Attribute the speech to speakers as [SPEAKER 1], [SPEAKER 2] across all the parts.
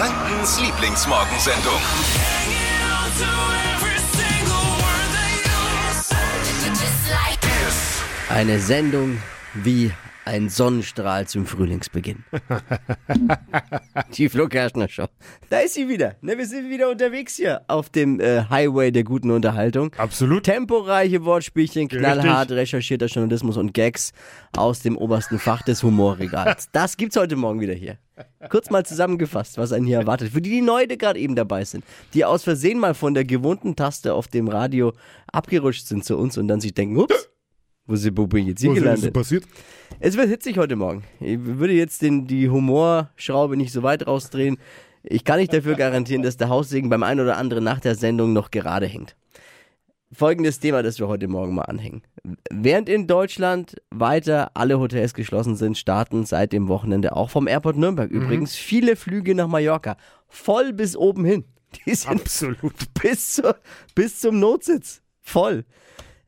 [SPEAKER 1] Frankens Lieblingsmorgensendung.
[SPEAKER 2] Eine Sendung wie ein Sonnenstrahl zum Frühlingsbeginn. Die Flo Kerschner Show. Da ist sie wieder. Ne, wir sind wieder unterwegs hier auf dem äh, Highway der guten Unterhaltung.
[SPEAKER 3] Absolut.
[SPEAKER 2] Temporeiche Wortspielchen, knallhart recherchierter Journalismus und Gags aus dem obersten Fach des Humorregals. Das gibt's heute Morgen wieder hier. Kurz mal zusammengefasst, was einen hier erwartet. Für die, die neu gerade eben dabei sind, die aus Versehen mal von der gewohnten Taste auf dem Radio abgerutscht sind zu uns und dann sich denken, ups, wo ist die Bube jetzt hier
[SPEAKER 3] Was ist
[SPEAKER 2] gelandet?
[SPEAKER 3] passiert?
[SPEAKER 2] Es wird hitzig heute Morgen. Ich würde jetzt den, die Humorschraube nicht so weit rausdrehen. Ich kann nicht dafür garantieren, dass der Haussegen beim einen oder anderen nach der Sendung noch gerade hängt. Folgendes Thema, das wir heute Morgen mal anhängen. Während in Deutschland weiter alle Hotels geschlossen sind, starten seit dem Wochenende auch vom Airport Nürnberg übrigens viele Flüge nach Mallorca. Voll bis oben hin. Die sind
[SPEAKER 3] Absolut.
[SPEAKER 2] bis, zu, bis zum Notsitz. Voll.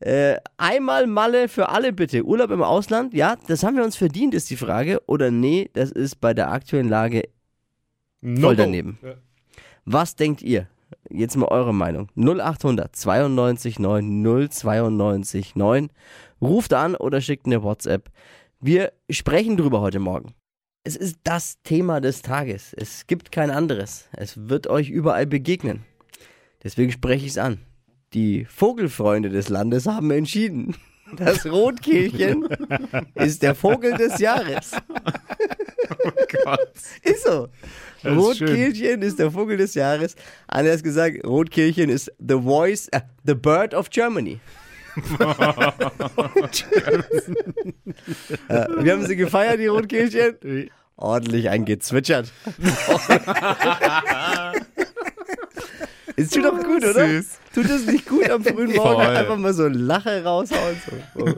[SPEAKER 2] Äh, einmal Malle für alle bitte. Urlaub im Ausland, ja, das haben wir uns verdient, ist die Frage. Oder nee, das ist bei der aktuellen Lage
[SPEAKER 3] No
[SPEAKER 2] voll daneben.
[SPEAKER 3] Ja.
[SPEAKER 2] Was denkt ihr? Jetzt mal eure Meinung. 0800 92 9 092 9. Ruft an oder schickt eine WhatsApp. Wir sprechen drüber heute Morgen. Es ist das Thema des Tages. Es gibt kein anderes. Es wird euch überall begegnen. Deswegen spreche ich es an. Die Vogelfreunde des Landes haben entschieden. Das Rotkehlchen ist der Vogel des Jahres. Ist so.
[SPEAKER 3] Das ist.
[SPEAKER 2] Rotkehlchen ist der Vogel des Jahres. Anders gesagt, Rotkehlchen ist the voice, äh, the bird of Germany. äh, wir haben sie gefeiert, die Rotkehlchen. Ordentlich eingezwitschert. Ist tut doch gut, oder?
[SPEAKER 3] Süß.
[SPEAKER 2] Tut es nicht gut am frühen Morgen einfach mal so Lache raushauen? So.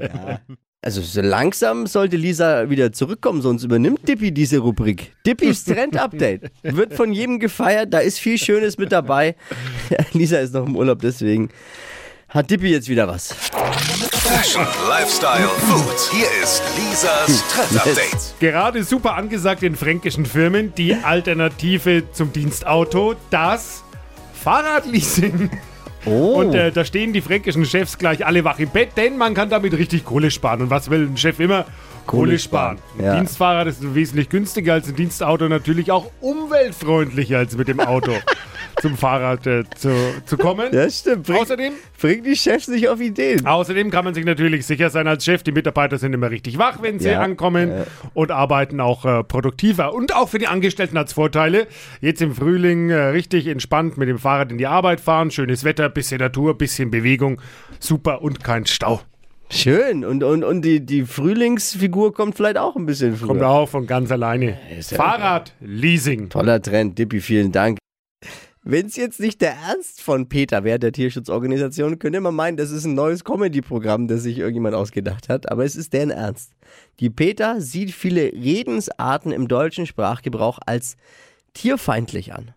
[SPEAKER 2] Ja. Also so langsam sollte Lisa wieder zurückkommen, sonst übernimmt Dippy diese Rubrik. Dippys Trend-Update wird von jedem gefeiert, da ist viel Schönes mit dabei. Lisa ist noch im Urlaub, deswegen hat Dippy jetzt wieder was.
[SPEAKER 1] Fashion, Lifestyle, Food. Hier ist Lisas Trend Update.
[SPEAKER 3] Gerade super angesagt in fränkischen Firmen die Alternative zum Dienstauto, das Fahrradleasing.
[SPEAKER 2] Oh,
[SPEAKER 3] Und äh, da stehen die fränkischen Chefs gleich alle wach im Bett, denn man kann damit richtig Kohle sparen. Und was will ein Chef immer? Kohle,
[SPEAKER 2] Kohle
[SPEAKER 3] sparen.
[SPEAKER 2] sparen,
[SPEAKER 3] Ein
[SPEAKER 2] ja.
[SPEAKER 3] Dienstfahrrad ist wesentlich günstiger als ein Dienstauto, natürlich auch umweltfreundlicher als mit dem Auto zum Fahrrad äh, zu, zu kommen.
[SPEAKER 2] ja stimmt. Bring,
[SPEAKER 3] Außerdem
[SPEAKER 2] bring die Chefs nicht auf Ideen.
[SPEAKER 3] Außerdem kann man sich natürlich sicher sein als Chef, die Mitarbeiter sind immer richtig wach, wenn sie
[SPEAKER 2] Ja,
[SPEAKER 3] ankommen
[SPEAKER 2] ja.
[SPEAKER 3] und arbeiten auch äh, produktiver. Und auch für die Angestellten hat es Vorteile. Jetzt im Frühling äh, richtig entspannt mit dem Fahrrad in die Arbeit fahren, schönes Wetter, bisschen Natur, bisschen Bewegung, super und kein Stau.
[SPEAKER 2] Schön. Und, und, und die, die Frühlingsfigur kommt vielleicht auch ein bisschen früher.
[SPEAKER 3] Kommt auch von ganz alleine.
[SPEAKER 2] ist ja-
[SPEAKER 3] Fahrradleasing.
[SPEAKER 2] Toller Trend, Dippy, vielen Dank. Wenn es jetzt nicht der Ernst von Peter wäre, der Tierschutzorganisation, könnte man meinen, das ist ein neues Comedy-Programm, das sich irgendjemand ausgedacht hat. Aber es ist deren Ernst. Die Peter sieht viele Redensarten im deutschen Sprachgebrauch als tierfeindlich an.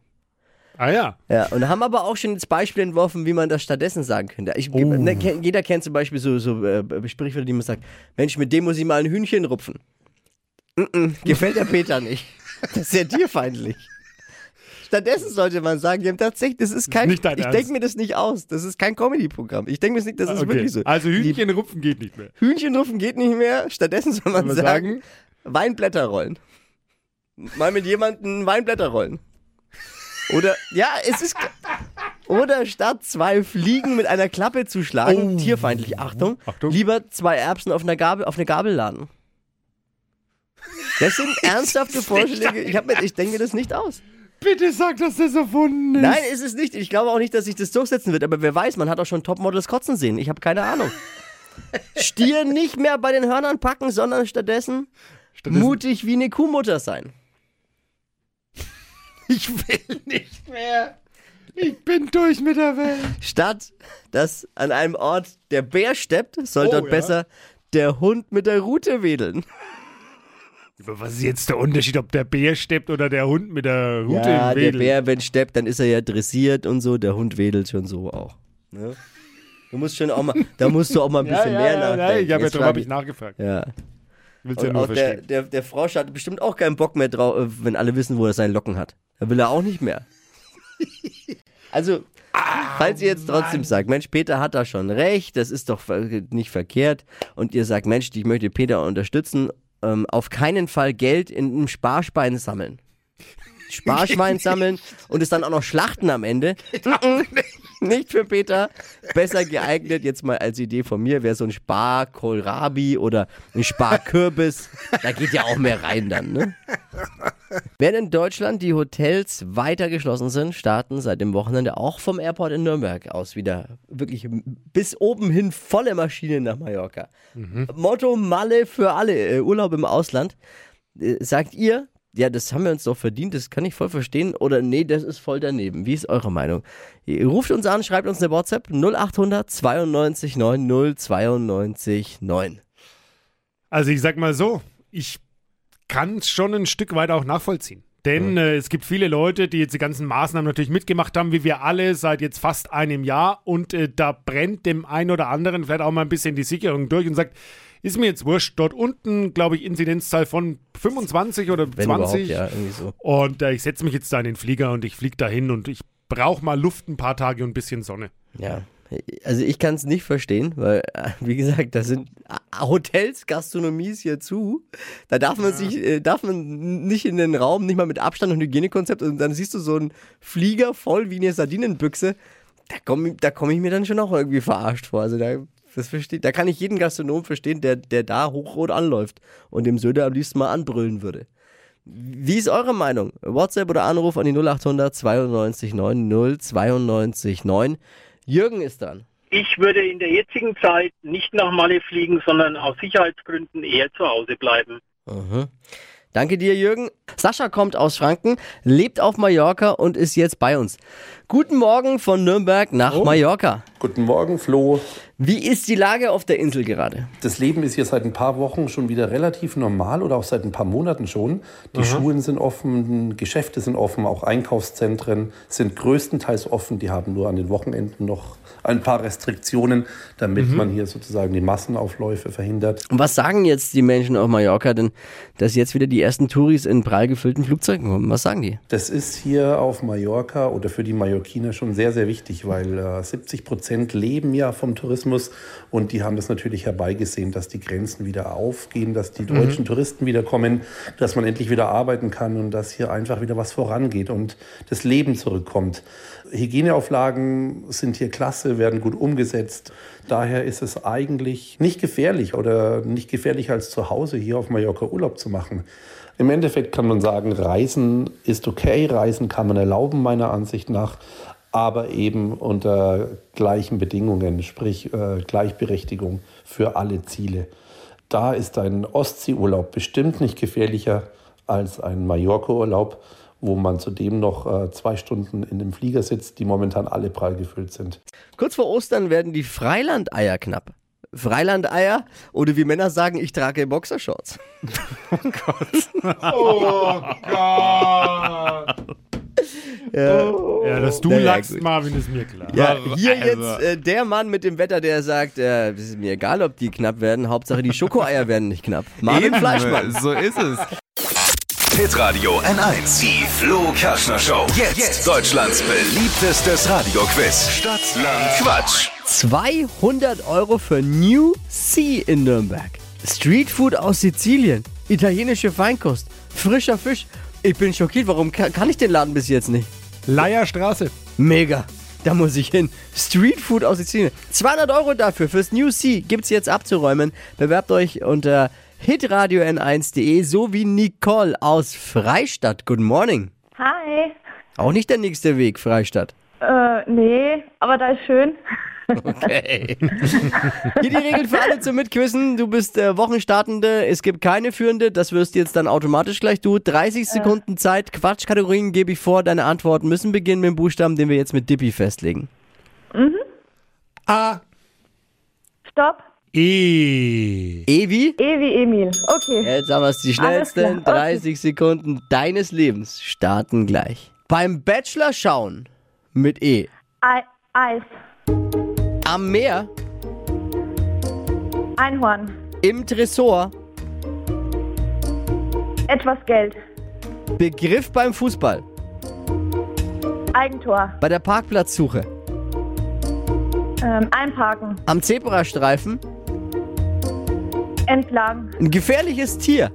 [SPEAKER 3] Ah ja.
[SPEAKER 2] Ja, und haben aber auch schon das Beispiel entworfen, wie man das stattdessen sagen könnte. Ich,
[SPEAKER 3] Oh.
[SPEAKER 2] ne, jeder kennt zum Beispiel so, so äh, Sprichwörter, die man sagt, Mensch, mit dem muss ich mal ein Hühnchen rupfen. Mm -mm, gefällt der Peter nicht. Das ist sehr tierfeindlich. Stattdessen sollte man sagen, ja, tatsächlich, das ist kein,
[SPEAKER 3] Nicht dein
[SPEAKER 2] ich denke mir das nicht aus. Das ist kein Comedy-Programm. Ich denke mir das nicht, das ist
[SPEAKER 3] Okay.
[SPEAKER 2] wirklich so.
[SPEAKER 3] Also
[SPEAKER 2] Die
[SPEAKER 3] Hühnchen rupfen geht nicht mehr.
[SPEAKER 2] Hühnchen rupfen geht nicht mehr. Stattdessen soll man
[SPEAKER 3] man
[SPEAKER 2] sagen, Weinblätter rollen. Mal mit jemandem Weinblätter rollen. Oder, ja, es ist. Oder statt zwei Fliegen mit einer Klappe zu schlagen,
[SPEAKER 3] Oh.
[SPEAKER 2] tierfeindlich, Achtung,
[SPEAKER 3] Achtung.
[SPEAKER 2] lieber zwei Erbsen auf einer Gabel, auf eine Gabel laden. Das sind ernsthafte Vorschläge. Ich, hab ich denke mir das nicht aus.
[SPEAKER 3] Bitte sag, dass das erfunden ist.
[SPEAKER 2] Nein, ist es nicht. Ich glaube auch nicht, dass sich das durchsetzen wird. Aber wer weiß, man hat auch schon Topmodels kotzen sehen. Ich habe keine Ahnung. Stier nicht mehr bei den Hörnern packen, sondern stattdessen,
[SPEAKER 3] Stattdessen-
[SPEAKER 2] mutig wie eine Kuhmutter sein.
[SPEAKER 3] Ich will nicht mehr. Ich bin durch mit der Welt.
[SPEAKER 2] Statt dass an einem Ort der Bär steppt, soll
[SPEAKER 3] Oh,
[SPEAKER 2] dort
[SPEAKER 3] ja.
[SPEAKER 2] besser der Hund mit der Rute wedeln.
[SPEAKER 3] Was ist jetzt der Unterschied, ob der Bär steppt oder der Hund mit der Rute
[SPEAKER 2] ja, der
[SPEAKER 3] wedelt?
[SPEAKER 2] Bär, wenn steppt, dann ist er ja dressiert und so. Der Hund wedelt schon so auch. Ne? Du musst schon auch mal, da musst du auch mal ein
[SPEAKER 3] ja,
[SPEAKER 2] bisschen
[SPEAKER 3] ja,
[SPEAKER 2] mehr
[SPEAKER 3] ja,
[SPEAKER 2] nachdenken.
[SPEAKER 3] ja, ich habe ja darum
[SPEAKER 2] frag
[SPEAKER 3] hab ich nachgefragt.
[SPEAKER 2] Ja.
[SPEAKER 3] Willst ja
[SPEAKER 2] Und
[SPEAKER 3] nur
[SPEAKER 2] auch der, der, der Frosch hat bestimmt auch keinen Bock mehr drauf, wenn alle wissen, wo er seine Locken hat. Da will er auch nicht mehr. Also, falls ihr jetzt trotzdem sagt, Mensch, Peter hat da schon recht, das ist doch nicht verkehrt, und ihr sagt, Mensch, ich möchte Peter unterstützen, ähm, auf keinen Fall Geld in einem Sparschwein sammeln. Sparschwein sammeln und es dann auch noch schlachten am Ende. Nicht für Peter. Besser geeignet, jetzt mal als Idee von mir, wäre so ein Sparkohlrabi oder ein Sparkürbis. Da geht ja auch mehr rein dann, ne? Während in Deutschland die Hotels weiter geschlossen sind, starten seit dem Wochenende auch vom Airport in Nürnberg aus wieder wirklich bis oben hin volle Maschinen nach Mallorca. Motto Malle für alle, äh, Urlaub im Ausland. Äh, sagt ihr, ja, das haben wir uns doch verdient, das kann ich voll verstehen, oder nee, das ist voll daneben. Wie ist eure Meinung? Ihr ruft uns an, schreibt uns eine WhatsApp 0800 92 9 092 9.
[SPEAKER 3] Also ich sag mal so, ich kann es schon ein Stück weit auch nachvollziehen. Denn äh, es gibt viele Leute, die jetzt die ganzen Maßnahmen natürlich mitgemacht haben, wie wir alle seit jetzt fast einem Jahr. Und äh, da brennt dem einen oder anderen vielleicht auch mal ein bisschen die Sicherung durch und sagt, ist mir jetzt wurscht. Dort unten, glaube ich, Inzidenzzahl von 25 oder
[SPEAKER 2] Wenn
[SPEAKER 3] 20.
[SPEAKER 2] überhaupt, ja, irgendwie so.
[SPEAKER 3] Und äh, ich setze mich jetzt da in den Flieger und ich fliege dahin und ich brauche mal Luft ein paar Tage und ein bisschen Sonne.
[SPEAKER 2] Ja, also ich kann es nicht verstehen, weil, äh, wie gesagt, da sind Hotels, Gastronomies hier zu. Da darf man sich, äh, darf man nicht in den Raum, nicht mal mit Abstand und Hygienekonzept. Und dann siehst du so einen Flieger voll wie eine Sardinenbüchse. Da komme da komm ich mir dann schon auch irgendwie verarscht vor. Also da, das versteht, da kann ich jeden Gastronom verstehen, der, der da hochrot anläuft und dem Söder am liebsten mal anbrüllen würde. Wie ist eure Meinung? WhatsApp oder Anruf an die 0800 92 9 092 9. Jürgen ist dran.
[SPEAKER 4] Ich würde in der jetzigen Zeit nicht nach Malle fliegen, sondern aus Sicherheitsgründen eher zu Hause bleiben.
[SPEAKER 2] Mhm. Danke dir, Jürgen. Sascha kommt aus Franken, lebt auf Mallorca und ist jetzt bei uns. Guten Morgen von Nürnberg nach Mallorca.
[SPEAKER 5] Guten Morgen, Flo.
[SPEAKER 2] Wie ist die Lage auf der Insel gerade?
[SPEAKER 5] Das Leben ist hier seit ein paar Wochen schon wieder relativ normal oder auch seit ein paar Monaten schon. Die Schulen sind offen, Geschäfte sind offen, auch Einkaufszentren sind größtenteils offen. Die haben nur an den Wochenenden noch ein paar Restriktionen, damit man hier sozusagen die Massenaufläufe verhindert.
[SPEAKER 2] Und was sagen jetzt die Menschen auf Mallorca denn, dass jetzt wieder die ersten Touris in prall gefüllten Flugzeugen kommen? Was sagen die?
[SPEAKER 5] Das ist hier auf Mallorca oder für die Mallorquiner schon sehr, sehr wichtig, weil äh, 70 Prozent leben ja vom Tourismus und die haben das natürlich herbeigesehen, dass die Grenzen wieder aufgehen, dass die deutschen Touristen wieder kommen, dass man endlich wieder arbeiten kann und dass hier einfach wieder was vorangeht und das Leben zurückkommt. Hygieneauflagen sind hier klasse, werden gut umgesetzt. Daher ist es eigentlich nicht gefährlich oder nicht gefährlicher als zu Hause hier auf Mallorca Urlaub zu machen. Im Endeffekt kann man sagen, Reisen ist okay, Reisen kann man erlauben, meiner Ansicht nach, aber eben unter gleichen Bedingungen, sprich äh, Gleichberechtigung für alle Ziele. Da ist ein Ostseeurlaub bestimmt nicht gefährlicher als ein Mallorca-Urlaub, wo man zudem noch äh, zwei Stunden in dem Flieger sitzt, die momentan alle prall gefüllt sind.
[SPEAKER 2] Kurz vor Ostern werden die Freilandeier knapp. Freilandeier oder wie Männer sagen, ich trage Boxershorts.
[SPEAKER 3] Ja, dass du
[SPEAKER 2] Na ja,
[SPEAKER 3] lachst,
[SPEAKER 2] gut.
[SPEAKER 3] Marvin, ist mir klar.
[SPEAKER 2] Ja,
[SPEAKER 6] Aber-
[SPEAKER 2] hier
[SPEAKER 6] also-
[SPEAKER 2] jetzt äh, der Mann mit dem Wetter, der sagt, äh, es ist mir egal, ob die knapp werden, Hauptsache die Schokoeier werden nicht knapp. Marvin
[SPEAKER 6] Eben,
[SPEAKER 2] Fleischmann.
[SPEAKER 6] So ist es.
[SPEAKER 1] Hitradio N1. Die Flo Kaschner Show. Jetzt, Deutschlands beliebtestes Radioquiz. Stadt, Land, Quatsch.
[SPEAKER 2] 200 Euro für New Sea in Nürnberg. Streetfood aus Sizilien, italienische Feinkost, frischer Fisch. Ich bin schockiert, warum kann, kann ich den Laden bis jetzt nicht?
[SPEAKER 3] Leierstraße.
[SPEAKER 2] Mega. Da muss ich hin. Streetfood aus Sizilien. 200 Euro dafür fürs New Sea gibt's jetzt abzuräumen. Bewerbt euch unter hitradio n1.de so wie Nicole aus Freistadt. Good morning.
[SPEAKER 7] Hi.
[SPEAKER 2] Auch nicht der nächste Weg, Freistadt.
[SPEAKER 7] Äh, nee, aber da ist schön.
[SPEAKER 2] Okay. Hier die Regeln für alle zum Mitquissen. Du bist äh, Wochenstartende. Es gibt keine Führende. Das wirst jetzt dann automatisch gleich du. 30 Sekunden Zeit. Quatschkategorien gebe ich vor. Deine Antworten müssen beginnen mit dem Buchstaben, den wir jetzt mit Dippy festlegen.
[SPEAKER 3] A.
[SPEAKER 7] Stopp.
[SPEAKER 3] E.
[SPEAKER 2] Evi?
[SPEAKER 7] E wie Emil. Okay.
[SPEAKER 2] Jetzt haben wir es. Die schnellsten
[SPEAKER 7] klar,
[SPEAKER 2] 30 Sekunden deines Lebens starten gleich. Beim Bachelor schauen mit E.
[SPEAKER 7] Ei Eis.
[SPEAKER 2] Am Meer.
[SPEAKER 7] Einhorn.
[SPEAKER 2] Im Tresor.
[SPEAKER 7] Etwas Geld.
[SPEAKER 2] Begriff beim Fußball.
[SPEAKER 7] Eigentor.
[SPEAKER 2] Bei der Parkplatzsuche.
[SPEAKER 7] Ähm, einparken.
[SPEAKER 2] Am Zebrastreifen.
[SPEAKER 7] Entlang.
[SPEAKER 2] Ein gefährliches Tier.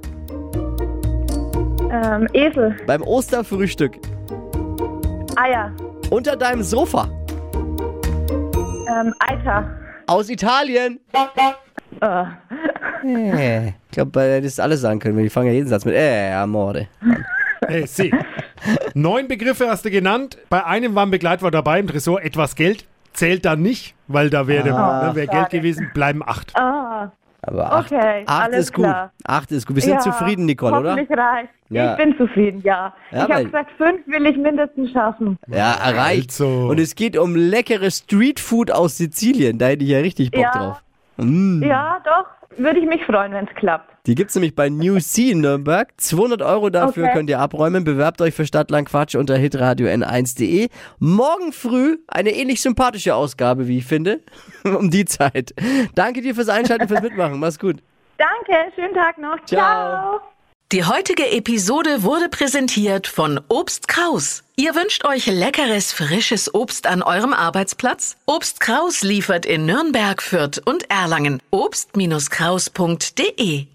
[SPEAKER 7] Ähm, Esel.
[SPEAKER 2] Beim Osterfrühstück.
[SPEAKER 7] Eier.
[SPEAKER 2] Unter deinem Sofa.
[SPEAKER 7] Ähm, Eiter.
[SPEAKER 2] Aus Italien.
[SPEAKER 7] Äh,
[SPEAKER 2] Äh, ich glaube, äh, das ist alles sagen können. Wir fangen ja jeden Satz mit äh, Amore.
[SPEAKER 3] Hey, sie. Neun Begriffe hast du genannt. Bei einem war ein Begleitwort dabei im Tresor. Etwas Geld zählt dann nicht, weil da wäre
[SPEAKER 2] Ah.
[SPEAKER 3] ne, wär Geld gewesen. Bleiben acht.
[SPEAKER 7] ah,
[SPEAKER 2] Aber acht,
[SPEAKER 7] Okay,
[SPEAKER 2] acht
[SPEAKER 7] alles
[SPEAKER 2] ist gut.
[SPEAKER 7] klar.
[SPEAKER 2] Acht ist gut. Wir sind
[SPEAKER 7] ja,
[SPEAKER 2] zufrieden, Nicole, oder?
[SPEAKER 7] Reicht.
[SPEAKER 2] Ja.
[SPEAKER 7] Ich bin zufrieden, ja.
[SPEAKER 2] Ja,
[SPEAKER 7] ich habe gesagt, fünf will ich mindestens schaffen.
[SPEAKER 2] Ja, erreicht.
[SPEAKER 3] Also.
[SPEAKER 2] Und es geht um leckeres Streetfood aus Sizilien. Da hätte ich ja richtig Bock
[SPEAKER 7] Ja.
[SPEAKER 2] drauf. Mm.
[SPEAKER 7] Ja, doch. Würde ich mich freuen, wenn es klappt.
[SPEAKER 2] Die gibt's nämlich bei New Sea in Nürnberg. 200 Euro dafür
[SPEAKER 7] Okay.
[SPEAKER 2] könnt ihr abräumen. Bewerbt euch für Stadtland Quatsch unter hitradio n1.de. Morgen früh eine ähnlich sympathische Ausgabe, wie ich finde. um die Zeit. Danke dir fürs Einschalten, fürs Mitmachen. Mach's gut.
[SPEAKER 7] Danke, schönen Tag noch.
[SPEAKER 2] Ciao.
[SPEAKER 7] Ciao.
[SPEAKER 6] Die heutige Episode wurde präsentiert von Obst Kraus. Ihr wünscht euch leckeres, frisches Obst an eurem Arbeitsplatz? Obst Kraus liefert in Nürnberg, Fürth und Erlangen. Obst-Kraus.de